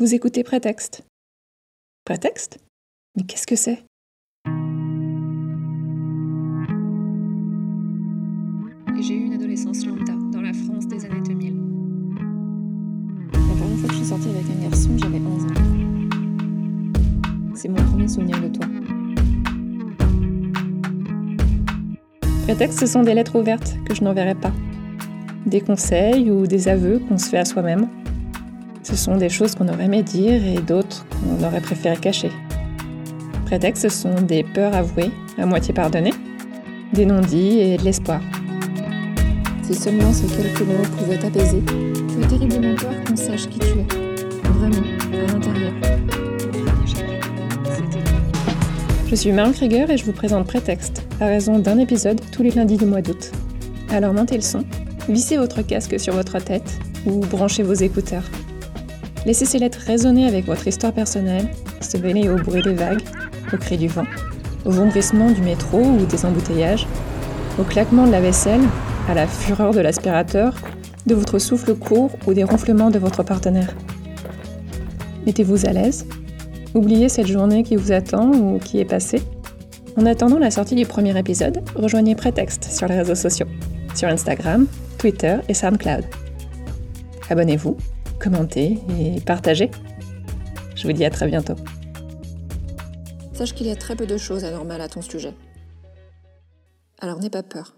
Vous écoutez Prétexte. Prétexte? Mais qu'est-ce que c'est? J'ai eu une adolescence lambda dans la France des années 2000. La première fois que je suis sortie avec un garçon, j'avais 11 ans. C'est mon premier souvenir de toi. Prétexte, ce sont des lettres ouvertes que je n'enverrai pas. Des conseils ou des aveux qu'on se fait à soi-même ce sont des choses qu'on aurait aimé dire et d'autres qu'on aurait préféré cacher. Prétexte, ce sont des peurs avouées, à moitié pardonnées, des non-dits et de l'espoir. Si seulement ces quelques mots pouvaient t'apaiser, tu as terriblement peur qu'on sache qui tu es, vraiment, à l'intérieur. Je suis Marion Krieger et je vous présente Prétexte, à raison d'un épisode tous les lundis du mois d'août. Alors montez le son, vissez votre casque sur votre tête ou branchez vos écouteurs. Laissez ces lettres résonner avec votre histoire personnelle, se mêler au bruit des vagues, au cri du vent, au vomissement du métro ou des embouteillages, au claquement de la vaisselle, à la fureur de l'aspirateur, de votre souffle court ou des ronflements de votre partenaire. Mettez-vous à l'aise. Oubliez cette journée qui vous attend ou qui est passée. En attendant la sortie du premier épisode, rejoignez Prétexte sur les réseaux sociaux, sur Instagram, Twitter et SoundCloud. Abonnez-vous commentez et partagez. Je vous dis à très bientôt. Sache qu'il y a très peu de choses anormales à ton sujet. Alors n'aie pas peur.